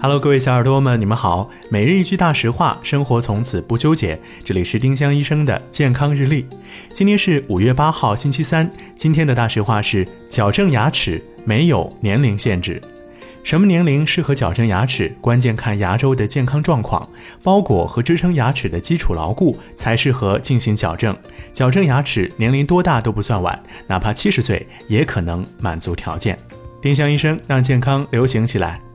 Hello，各位小耳朵们，你们好。每日一句大实话，生活从此不纠结。这里是丁香医生的健康日历。今天是五月八号，星期三。今天的大实话是：矫正牙齿没有年龄限制。什么年龄适合矫正牙齿？关键看牙周的健康状况，包裹和支撑牙齿的基础牢固，才适合进行矫正。矫正牙齿，年龄多大都不算晚，哪怕七十岁也可能满足条件。丁香医生让健康流行起来。